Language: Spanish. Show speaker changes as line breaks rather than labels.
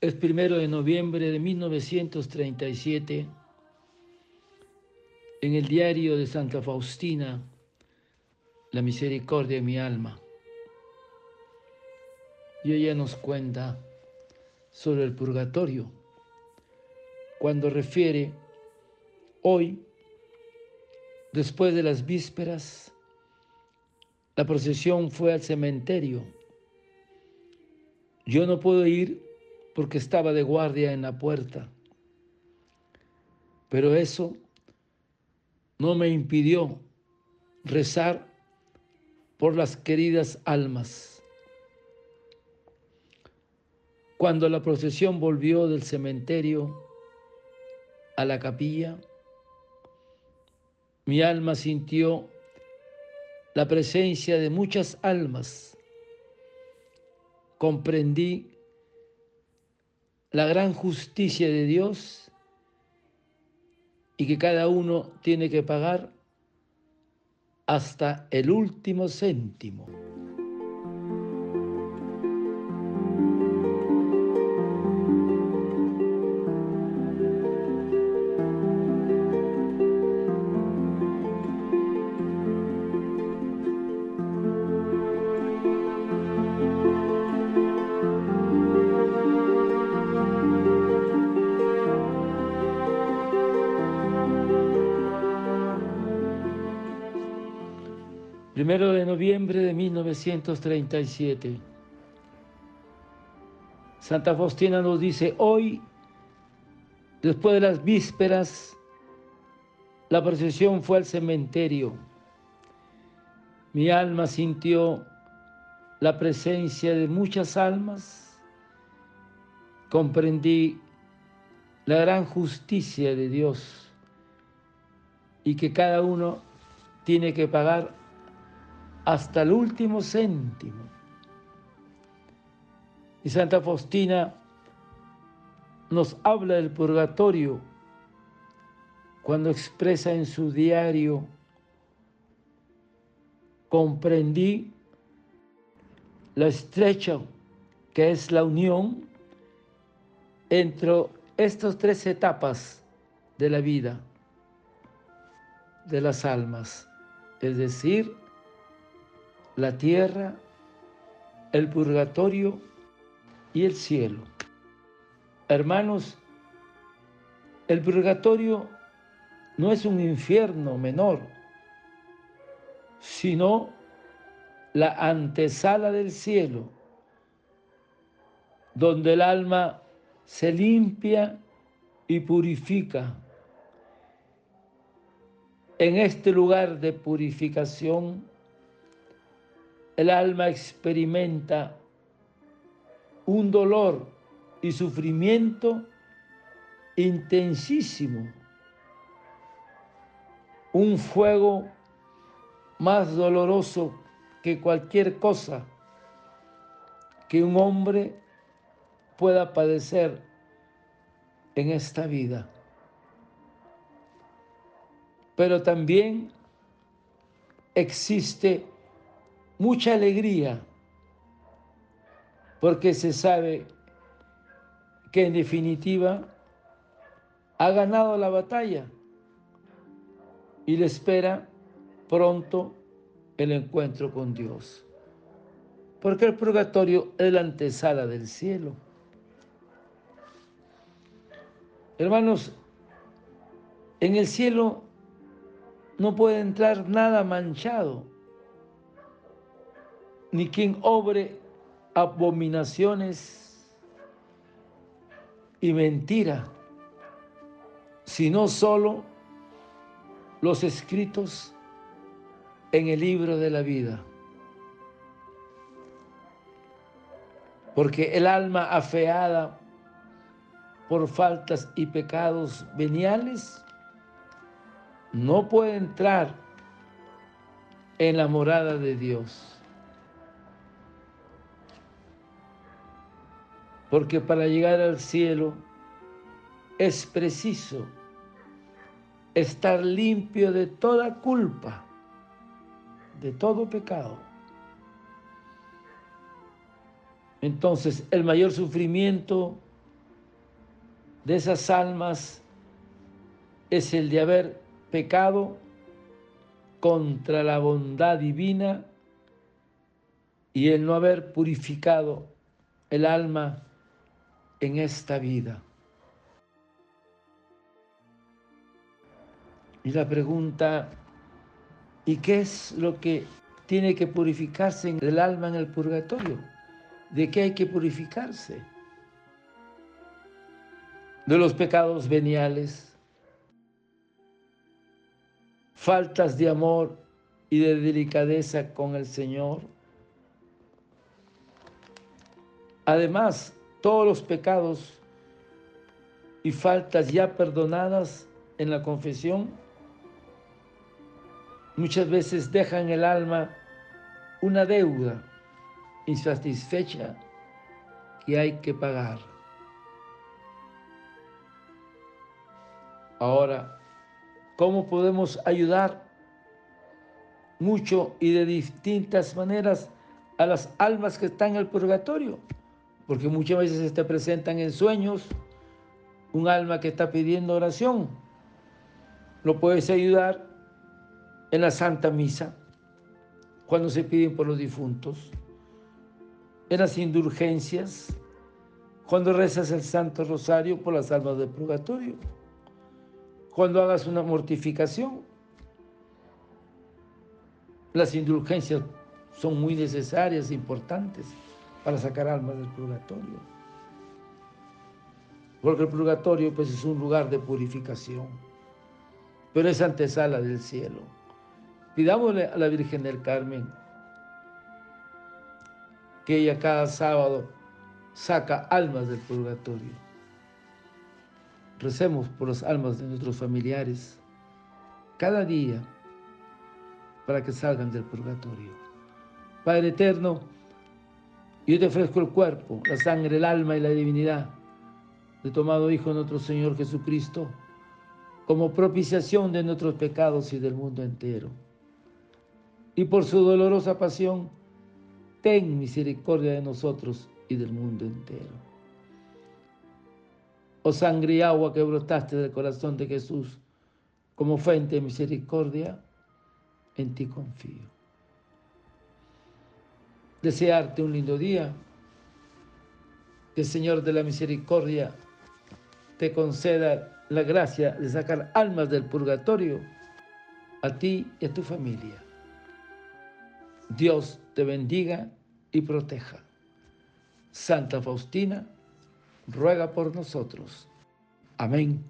Es primero de noviembre de 1937. En el diario de Santa Faustina, La misericordia de mi alma. Y ella nos cuenta sobre el purgatorio, cuando refiere hoy, después de las vísperas, la procesión fue al cementerio yo no puedo ir porque estaba de guardia en la puerta. Pero eso no me impidió rezar por las queridas almas. Cuando la procesión volvió del cementerio a la capilla, mi alma sintió la presencia de muchas almas comprendí la gran justicia de Dios y que cada uno tiene que pagar hasta el último céntimo. Primero de noviembre de 1937. Santa Faustina nos dice, hoy, después de las vísperas, la procesión fue al cementerio. Mi alma sintió la presencia de muchas almas. Comprendí la gran justicia de Dios y que cada uno tiene que pagar hasta el último céntimo. Y Santa Faustina nos habla del purgatorio cuando expresa en su diario, comprendí la estrecha que es la unión entre estas tres etapas de la vida de las almas, es decir, la tierra, el purgatorio y el cielo. Hermanos, el purgatorio no es un infierno menor, sino la antesala del cielo, donde el alma se limpia y purifica. En este lugar de purificación el alma experimenta un dolor y sufrimiento intensísimo, un fuego más doloroso que cualquier cosa que un hombre pueda padecer en esta vida. Pero también existe mucha alegría, porque se sabe que en definitiva ha ganado la batalla y le espera pronto el encuentro con Dios. Porque el purgatorio es la antesala del cielo. Hermanos, en el cielo no puede entrar nada manchado ni quien obre abominaciones y mentira, sino solo los escritos en el libro de la vida. Porque el alma afeada por faltas y pecados veniales no puede entrar en la morada de Dios. Porque para llegar al cielo es preciso estar limpio de toda culpa, de todo pecado. Entonces, el mayor sufrimiento de esas almas es el de haber pecado contra la bondad divina y el no haber purificado el alma en esta vida. Y la pregunta, ¿y qué es lo que tiene que purificarse en el alma en el purgatorio? ¿De qué hay que purificarse? De los pecados veniales, faltas de amor y de delicadeza con el Señor. Además, todos los pecados y faltas ya perdonadas en la confesión muchas veces dejan el alma una deuda insatisfecha que hay que pagar. Ahora, ¿cómo podemos ayudar mucho y de distintas maneras a las almas que están en el purgatorio? Porque muchas veces se te presentan en sueños un alma que está pidiendo oración. Lo puedes ayudar en la Santa Misa, cuando se piden por los difuntos, en las indulgencias, cuando rezas el Santo Rosario por las almas del purgatorio, cuando hagas una mortificación. Las indulgencias son muy necesarias importantes para sacar almas del purgatorio. Porque el purgatorio pues, es un lugar de purificación, pero es antesala del cielo. Pidámosle a la Virgen del Carmen que ella cada sábado saca almas del purgatorio. Recemos por las almas de nuestros familiares cada día para que salgan del purgatorio. Padre eterno, yo te ofrezco el cuerpo, la sangre, el alma y la divinidad de tomado Hijo nuestro Señor Jesucristo como propiciación de nuestros pecados y del mundo entero y por su dolorosa pasión, ten misericordia de nosotros y del mundo entero. Oh sangre y agua que brotaste del corazón de Jesús como fuente de misericordia, en ti confío. Desearte un lindo día, que el Señor de la misericordia te conceda la gracia de sacar almas del purgatorio a ti y a tu familia. Dios te bendiga y proteja. Santa Faustina, ruega por nosotros. Amén.